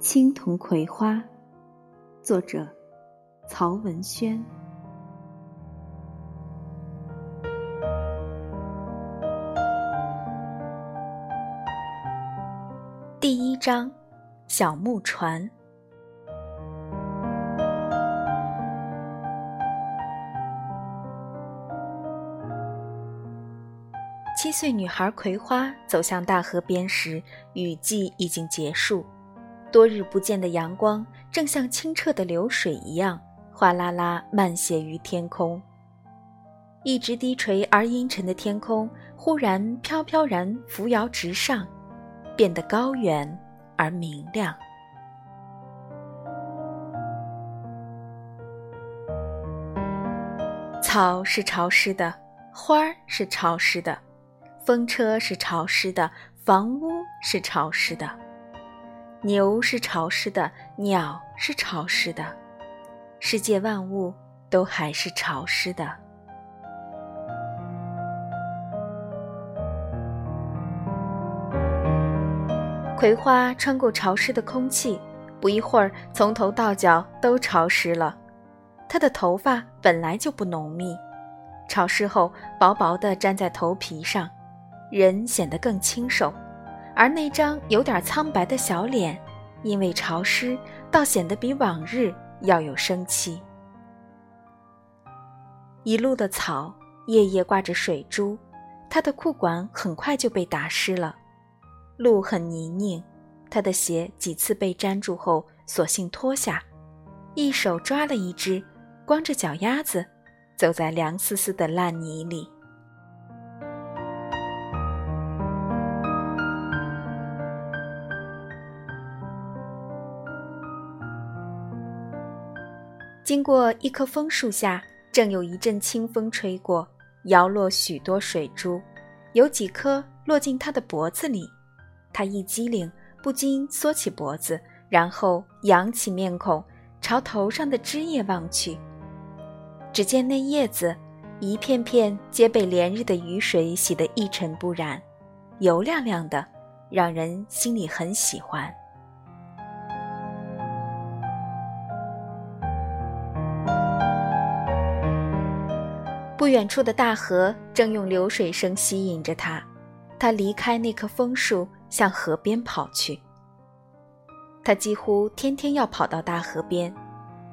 青铜葵花，作者曹文轩。第一章：小木船。七岁女孩葵花走向大河边时，雨季已经结束。多日不见的阳光，正像清澈的流水一样，哗啦啦漫泻于天空。一直低垂而阴沉的天空，忽然飘飘然扶摇直上，变得高远而明亮。草是潮湿的，花儿是潮湿的，风车是潮湿的，房屋是潮湿的。牛是潮湿的，鸟是潮湿的，世界万物都还是潮湿的。葵花穿过潮湿的空气，不一会儿，从头到脚都潮湿了。它的头发本来就不浓密，潮湿后薄薄的粘在头皮上，人显得更清瘦。而那张有点苍白的小脸，因为潮湿，倒显得比往日要有生气。一路的草叶叶挂着水珠，他的裤管很快就被打湿了。路很泥泞，他的鞋几次被粘住后，索性脱下，一手抓了一只，光着脚丫子，走在凉丝丝的烂泥里。经过一棵枫树下，正有一阵清风吹过，摇落许多水珠，有几颗落进他的脖子里。他一激灵，不禁缩起脖子，然后扬起面孔，朝头上的枝叶望去。只见那叶子一片片皆被连日的雨水洗得一尘不染，油亮亮的，让人心里很喜欢。不远处的大河正用流水声吸引着他，他离开那棵枫树，向河边跑去。他几乎天天要跑到大河边，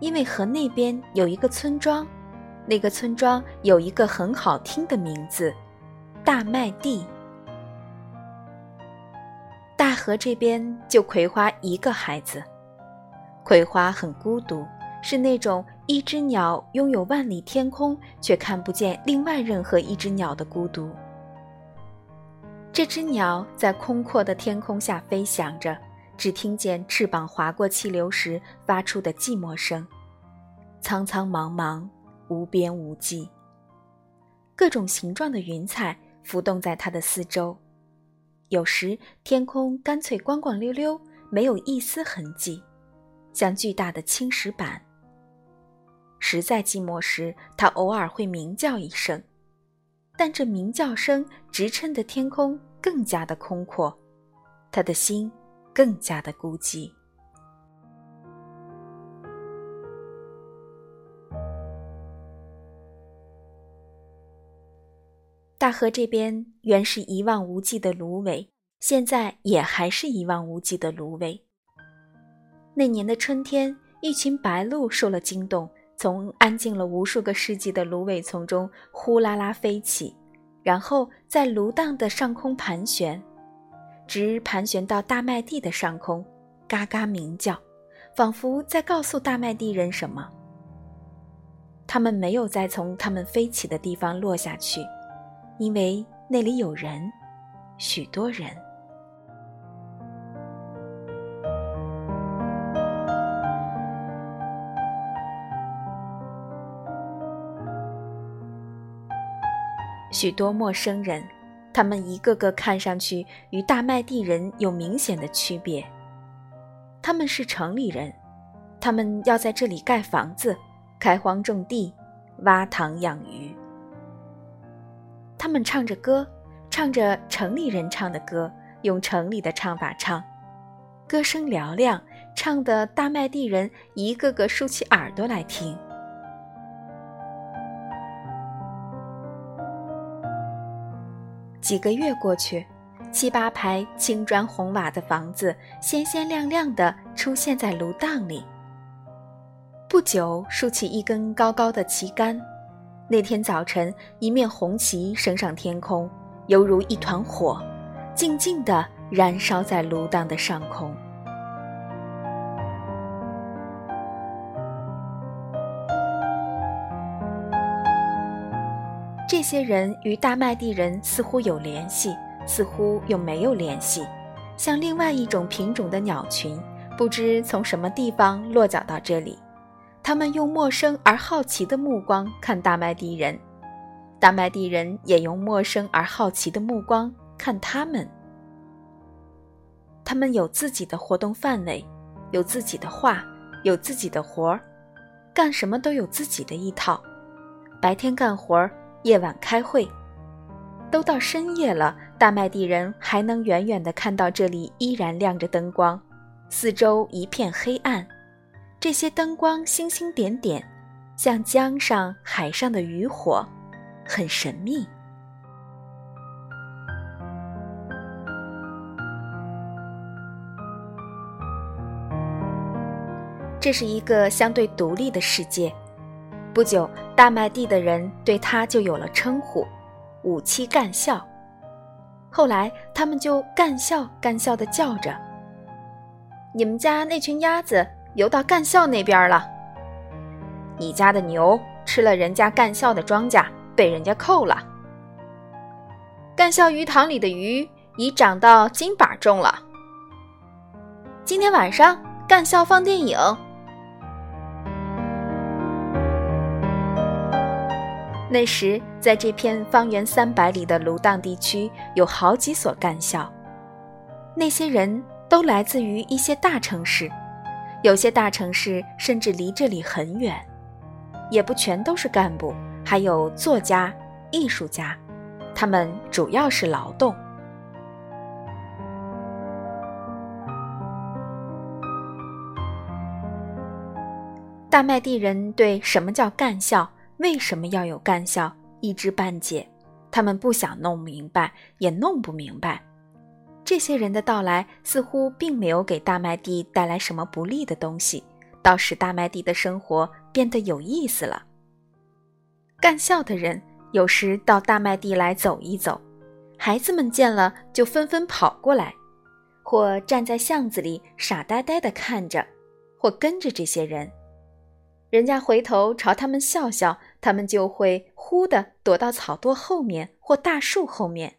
因为河那边有一个村庄，那个村庄有一个很好听的名字——大麦地。大河这边就葵花一个孩子，葵花很孤独。是那种一只鸟拥有万里天空，却看不见另外任何一只鸟的孤独。这只鸟在空阔的天空下飞翔着，只听见翅膀划过气流时发出的寂寞声，苍苍茫茫，无边无际。各种形状的云彩浮动在它的四周，有时天空干脆光光溜溜，没有一丝痕迹，像巨大的青石板。实在寂寞时，它偶尔会鸣叫一声，但这鸣叫声直衬的天空更加的空阔，他的心更加的孤寂。大河这边原是一望无际的芦苇，现在也还是一望无际的芦苇。那年的春天，一群白鹭受了惊动。从安静了无数个世纪的芦苇丛中呼啦啦飞起，然后在芦荡的上空盘旋，直盘旋到大麦地的上空，嘎嘎鸣叫，仿佛在告诉大麦地人什么。他们没有再从他们飞起的地方落下去，因为那里有人，许多人。许多陌生人，他们一个个看上去与大麦地人有明显的区别。他们是城里人，他们要在这里盖房子、开荒种地、挖塘养鱼。他们唱着歌，唱着城里人唱的歌，用城里的唱法唱，歌声嘹亮，唱的大麦地人一个个竖起耳朵来听。几个月过去，七八排青砖红瓦的房子鲜鲜亮亮地出现在芦荡里。不久，竖起一根高高的旗杆。那天早晨，一面红旗升上天空，犹如一团火，静静地燃烧在芦荡的上空。这些人与大麦地人似乎有联系，似乎又没有联系，像另外一种品种的鸟群，不知从什么地方落脚到这里。他们用陌生而好奇的目光看大麦地人，大麦地人也用陌生而好奇的目光看他们。他们有自己的活动范围，有自己的话，有自己的活儿，干什么都有自己的一套。白天干活儿。夜晚开会，都到深夜了，大麦地人还能远远地看到这里依然亮着灯光，四周一片黑暗。这些灯光星星点点，像江上、海上的渔火，很神秘。这是一个相对独立的世界。不久，大麦地的人对他就有了称呼“五七干校”。后来，他们就干校干校的叫着：“你们家那群鸭子游到干校那边了。你家的牛吃了人家干校的庄稼，被人家扣了。干校鱼塘里的鱼已长到金把重了。今天晚上干校放电影。”那时，在这片方圆三百里的芦荡地区，有好几所干校。那些人都来自于一些大城市，有些大城市甚至离这里很远。也不全都是干部，还有作家、艺术家，他们主要是劳动。大麦地人对什么叫干校？为什么要有干校？一知半解，他们不想弄明白，也弄不明白。这些人的到来似乎并没有给大麦地带来什么不利的东西，倒使大麦地的生活变得有意思了。干校的人有时到大麦地来走一走，孩子们见了就纷纷跑过来，或站在巷子里傻呆呆地看着，或跟着这些人。人家回头朝他们笑笑，他们就会忽地躲到草垛后面或大树后面。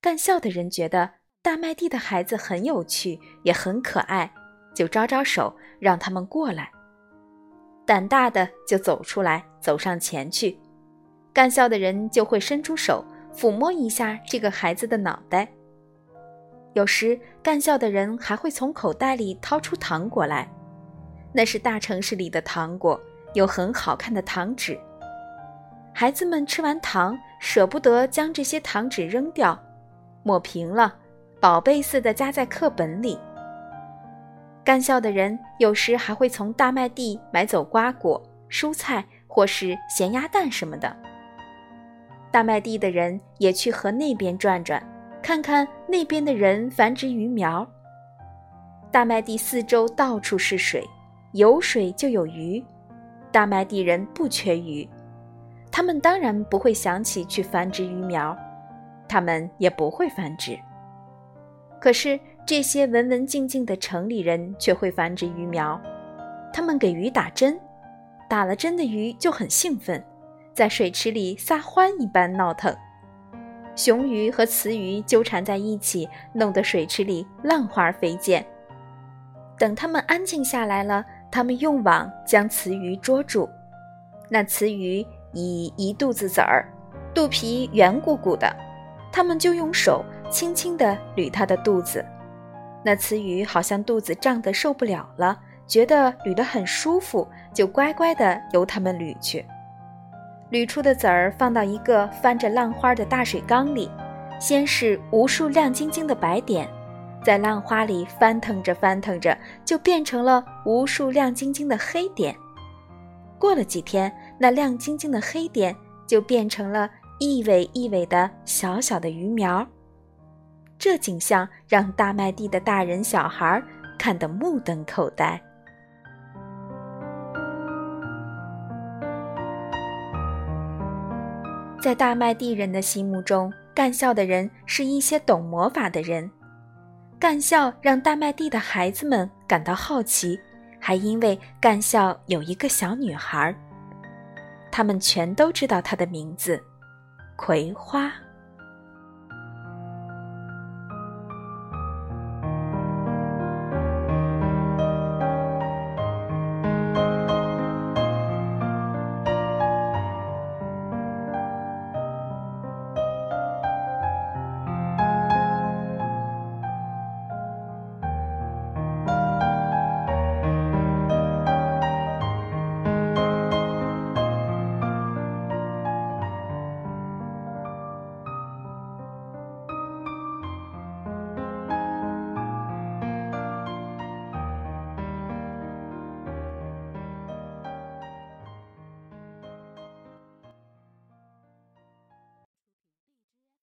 干笑的人觉得大麦地的孩子很有趣，也很可爱，就招招手让他们过来。胆大的就走出来，走上前去。干笑的人就会伸出手抚摸一下这个孩子的脑袋。有时干笑的人还会从口袋里掏出糖果来。那是大城市里的糖果，有很好看的糖纸。孩子们吃完糖，舍不得将这些糖纸扔掉，抹平了，宝贝似的夹在课本里。干校的人有时还会从大麦地买走瓜果、蔬菜或是咸鸭蛋什么的。大麦地的人也去河那边转转，看看那边的人繁殖鱼苗。大麦地四周到处是水。有水就有鱼，大麦地人不缺鱼，他们当然不会想起去繁殖鱼苗，他们也不会繁殖。可是这些文文静静的城里人却会繁殖鱼苗，他们给鱼打针，打了针的鱼就很兴奋，在水池里撒欢一般闹腾，雄鱼和雌鱼纠缠在一起，弄得水池里浪花飞溅。等它们安静下来了。他们用网将雌鱼捉住，那雌鱼已一肚子籽儿，肚皮圆鼓鼓的，他们就用手轻轻地捋它的肚子。那雌鱼好像肚子胀得受不了了，觉得捋得很舒服，就乖乖地由他们捋去。捋出的籽儿放到一个翻着浪花的大水缸里，先是无数亮晶晶的白点，在浪花里翻腾着翻腾着，就变成了无数亮晶晶的黑点。过了几天，那亮晶晶的黑点就变成了一尾一尾的小小的鱼苗。这景象让大麦地的大人小孩看得目瞪口呆。在大麦地人的心目中，干校的人是一些懂魔法的人。干校让大麦地的孩子们感到好奇，还因为干校有一个小女孩，他们全都知道她的名字——葵花。